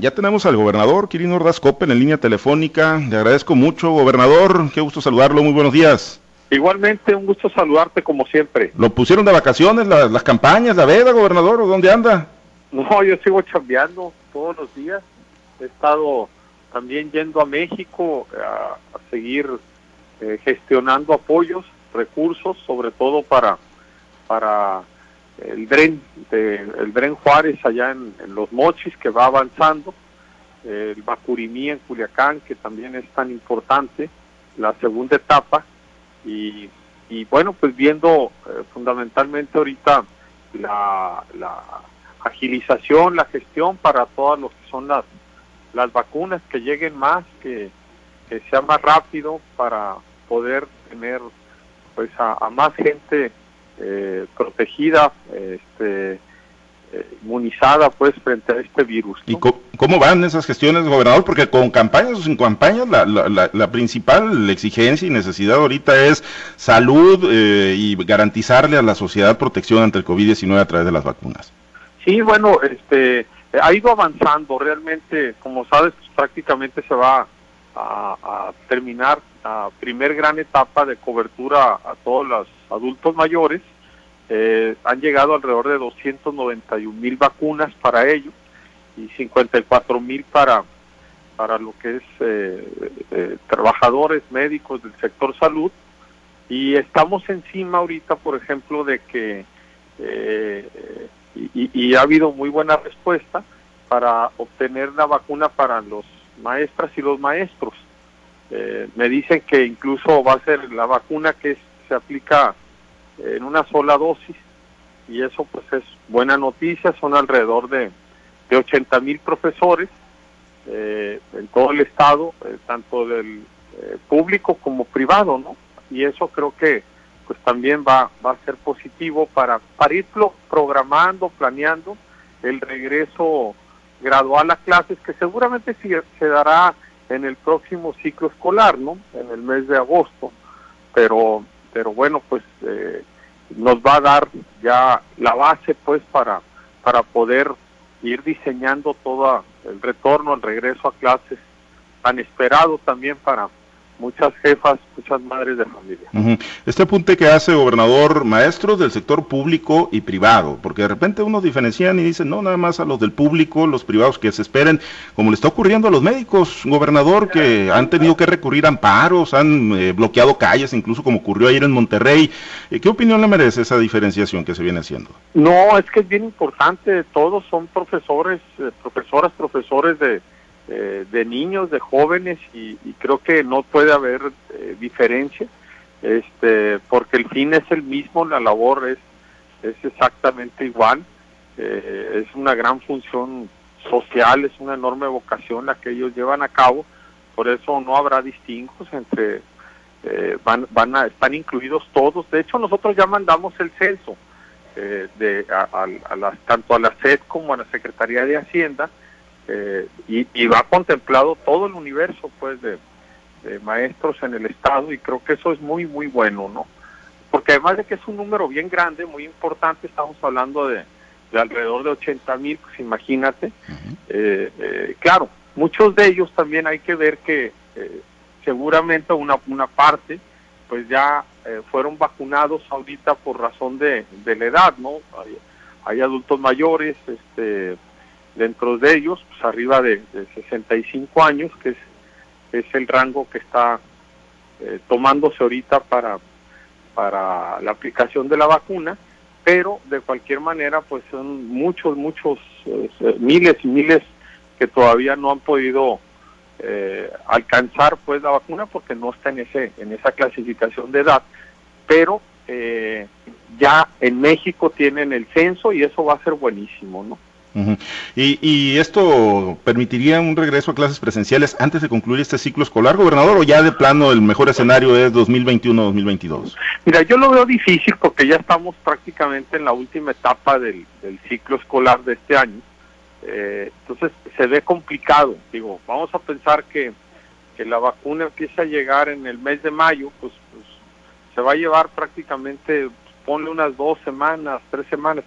Ya tenemos al gobernador Quirino Ordaz Copen en línea telefónica. Le agradezco mucho, gobernador. Qué gusto saludarlo. Muy buenos días. Igualmente, un gusto saludarte como siempre. ¿Lo pusieron de vacaciones las campañas, la veda, gobernador? ¿O dónde anda? No, yo sigo chambeando todos los días. He estado también yendo a México a, seguir eh, gestionando apoyos, recursos, sobre todo para, para el Dren, de, el Dren Juárez allá en, Los Mochis, que va avanzando, el Bacurimí en Culiacán, que también es tan importante, la segunda etapa, y, y bueno, pues viendo eh, fundamentalmente ahorita la, la agilización, la gestión para todas lo que son las, las vacunas, que lleguen más, que, que sea más rápido para poder tener pues a, a más gente eh, protegida, este, eh, inmunizada pues frente a este virus. ¿Y cómo van esas gestiones, gobernador? Porque con campañas o sin campañas, la, la, principal exigencia y necesidad ahorita es salud eh, y garantizarle a la sociedad protección ante el COVID-19 a través de las vacunas. Sí, bueno, este ha ido avanzando. Realmente, como sabes, pues, prácticamente se va a, a terminar la primer gran etapa de cobertura a todos los adultos mayores. Eh, han llegado alrededor de 291 mil vacunas para ellos y 54 mil para, para lo que es eh, eh, trabajadores médicos del sector salud. Y estamos encima ahorita, por ejemplo, de que, y, y, ha habido muy buena respuesta para obtener la vacuna para los maestras y los maestros. me dicen que incluso va a ser la vacuna que se aplica en una sola dosis y eso pues es buena noticia, son alrededor de, de 80 mil profesores eh, en todo el estado, eh, tanto del eh, público como privado, ¿no? Y eso creo que pues también va, va a ser positivo para, para irlo programando, planeando el regreso gradual a clases que seguramente se, se dará en el próximo ciclo escolar, ¿no? En el mes de agosto, pero pero bueno, pues eh, nos va a dar ya la base pues para, para poder ir diseñando todo el retorno, el regreso a clases tan esperado también para muchas jefas, muchas madres de familia. Este apunte que hace gobernador, maestros del sector público y privado, porque de repente unos diferencian y dicen, no, nada más a los del público, los privados que se esperen, como le está ocurriendo a los médicos, gobernador, que han tenido que recurrir a amparos, han eh, bloqueado calles, incluso como ocurrió ayer en Monterrey. Eh, ¿Qué opinión le merece esa diferenciación que se viene haciendo? No, es que es bien importante, todos son profesores, eh, profesoras, profesores de eh, de niños, de jóvenes y, creo que no puede haber eh, diferencia, este, porque el fin es el mismo, la labor es, es exactamente igual, eh, es una gran función social, es una enorme vocación la que ellos llevan a cabo, por eso no habrá distingos entre, van, van a, están incluidos todos, de hecho nosotros ya mandamos el censo de, a, a, tanto a la SED como a la Secretaría de Hacienda, eh, y, va contemplado todo el universo pues de, maestros en el estado y creo que eso es muy muy bueno no porque además de que es un número bien grande muy importante estamos hablando de, alrededor de 80 mil pues imagínate. Eh, eh, claro muchos de ellos también hay que ver que seguramente una una parte pues ya fueron vacunados ahorita por razón de, de la edad no hay, hay adultos mayores este dentro de ellos, pues arriba de, 65 años, que es, es el rango que está eh, tomándose ahorita para, para la aplicación de la vacuna, pero de cualquier manera, pues son muchos, muchos, eh, miles y miles que todavía no han podido eh, alcanzar pues la vacuna porque no está en ese en esa clasificación de edad, pero ya en México tienen el censo y eso va a ser buenísimo, ¿no? ¿Y, esto permitiría un regreso a clases presenciales antes de concluir este ciclo escolar, gobernador, o ya de plano el mejor escenario es 2021-2022? Mira, yo lo veo difícil porque ya estamos prácticamente en la última etapa del, ciclo escolar de este año. Eh, entonces se ve complicado. Digo, vamos a pensar que, que la vacuna empieza a llegar en el mes de mayo, pues, pues se va a llevar prácticamente, ponle unas dos semanas, tres semanas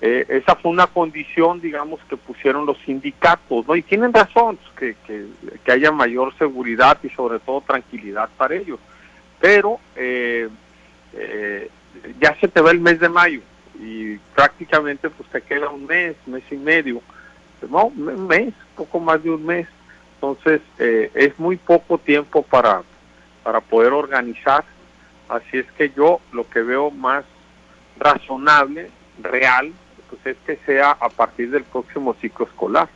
eh, esa fue una condición, digamos, que pusieron los sindicatos, ¿no? Y tienen razón, pues, que, que, haya mayor seguridad y sobre todo tranquilidad para ellos. Pero eh, eh, ya se te va el mes de mayo y prácticamente pues te queda un mes, mes y medio, no, un mes, poco más de un mes. Entonces es muy poco tiempo para, para poder organizar. Así es que yo lo que veo más razonable, real, pues es que sea a partir del próximo ciclo escolar.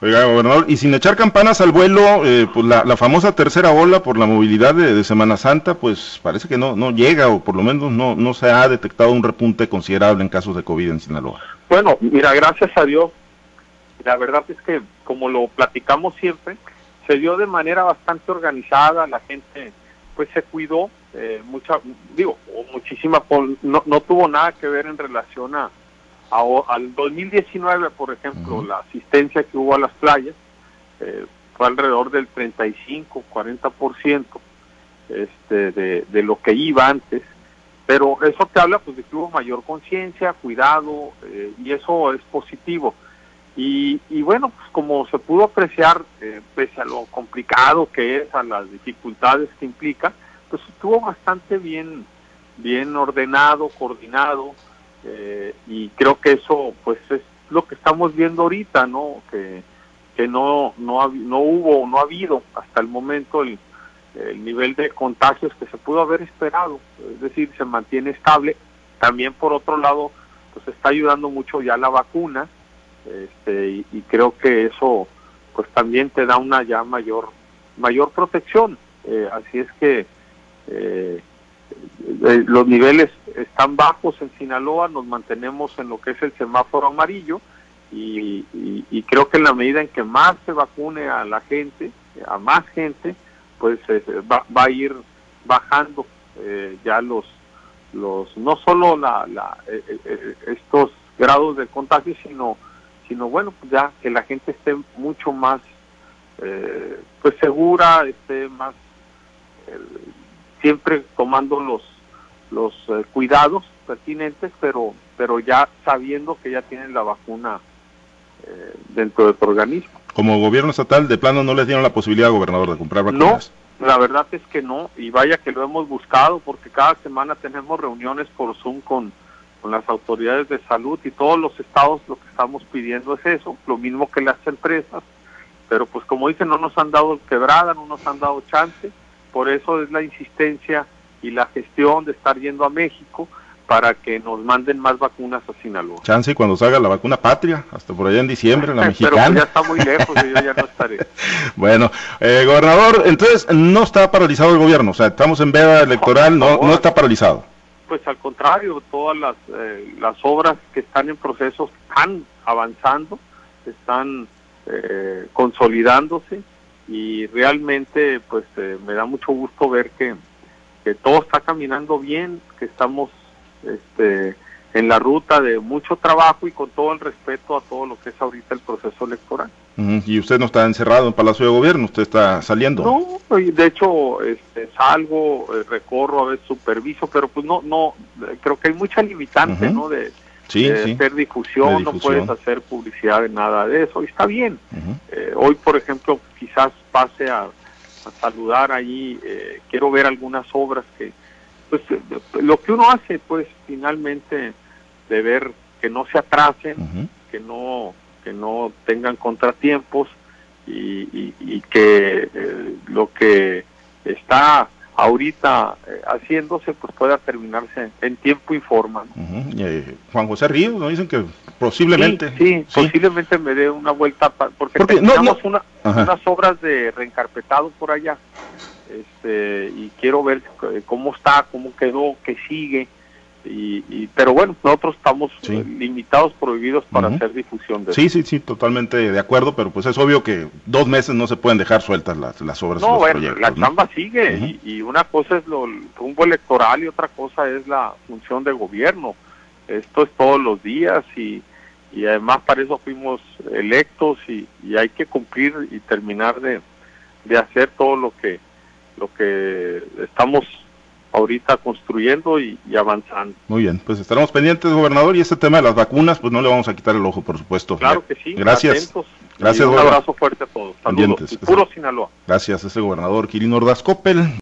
Oiga, gobernador, y sin echar campanas al vuelo, eh, pues la, famosa tercera ola por la movilidad de, Semana Santa, pues parece que no, no llega o por lo menos no, no se ha detectado un repunte considerable en casos de COVID en Sinaloa. Bueno, mira, gracias a Dios, la verdad es que como lo platicamos siempre, se dio de manera bastante organizada, la gente pues se cuidó, eh, mucha, digo, muchísima, no, no tuvo nada que ver en relación a, al 2019, por ejemplo, la asistencia que hubo a las playas eh, fue alrededor del 35, 40% este, de, de lo que iba antes, pero eso te habla pues de que hubo mayor conciencia, cuidado, eh, y eso es positivo. Y, y, bueno, pues como se pudo apreciar, eh, pese a lo complicado que es, a las dificultades que implica, pues estuvo bastante bien, bien ordenado, coordinado, eh, y creo que eso pues es lo que estamos viendo ahorita, ¿no? Que, que no, no, no hubo, no ha habido hasta el momento el, el nivel de contagios que se pudo haber esperado, es decir, se mantiene estable. También por otro lado, pues está ayudando mucho ya la vacuna, este, y, creo que eso pues también te da una ya mayor mayor protección. Eh, así es que eh, eh, los niveles están bajos en Sinaloa, nos mantenemos en lo que es el semáforo amarillo y, creo que en la medida en que más se vacune a la gente, a más gente, pues va, a ir bajando ya los los no solo la, la estos grados de contagio, sino sino bueno, pues ya que la gente esté mucho más eh, pues segura, esté más eh, siempre tomando los los eh, cuidados pertinentes, pero pero ya sabiendo que ya tienen la vacuna dentro de tu organismo. Como gobierno estatal, de plano no les dieron la posibilidad, gobernador, de comprar vacunas. No, la verdad es que no, y vaya que lo hemos buscado, porque cada semana tenemos reuniones por Zoom con con las autoridades de salud y todos los estados lo que estamos pidiendo es eso, lo mismo que las empresas, pero pues como dicen no nos han dado quebrada, no nos han dado chance, por eso es la insistencia y la gestión de estar yendo a México para que nos manden más vacunas a Sinaloa. Chance cuando salga la vacuna patria, hasta por allá en diciembre, la mexicana. Pero ya está muy lejos y yo ya no estaré. bueno, eh, gobernador, entonces no está paralizado el gobierno, o sea, estamos en veda electoral, no, no está paralizado pues al contrario, todas las, eh, las obras que están en proceso están avanzando, están eh, consolidándose y realmente pues eh, me da mucho gusto ver que, que todo está caminando bien, que estamos este, en la ruta de mucho trabajo y con todo el respeto a todo lo que es ahorita el proceso electoral. Y usted no está encerrado en Palacio de Gobierno, usted está saliendo. No, de hecho este, salgo, eh, recorro, a veces superviso, pero pues no, no, creo que hay mucha limitante, ¿no? De, hacer difusión, no puedes hacer publicidad de nada de eso, y está bien. Eh, hoy, por ejemplo, quizás pase a, saludar allí, eh, quiero ver algunas obras que, pues, lo que uno hace, pues, finalmente, de ver que no se atrasen, que no que no tengan contratiempos y, y, que eh, lo que está ahorita eh, haciéndose pues pueda terminarse en tiempo y forma. Eh, Juan José Ríos nos dicen que posiblemente. Sí, posiblemente me dé una vuelta porque, tenemos Una, unas obras de reencarpetado por allá este, y quiero ver cómo está, cómo quedó, qué sigue y, pero bueno, nosotros estamos limitados, prohibidos para hacer difusión de Sí, sí, sí, totalmente de acuerdo, pero pues es obvio que dos meses no se pueden dejar sueltas las, las obras. No, bueno, la chamba sigue y, una cosa es lo, el rumbo electoral y otra cosa es la función de gobierno. Esto es todos los días y, y además para eso fuimos electos y, y hay que cumplir y terminar de, de hacer todo lo que lo que estamos ahorita construyendo y, avanzando. Muy bien, pues estaremos pendientes, gobernador, y este tema de las vacunas, pues no le vamos a quitar el ojo, por supuesto. Claro que sí. Gracias. Gracias, un abrazo fuerte a todos. Saludos. puro Sinaloa. Gracias, ese gobernador Quirino Ordaz Coppel.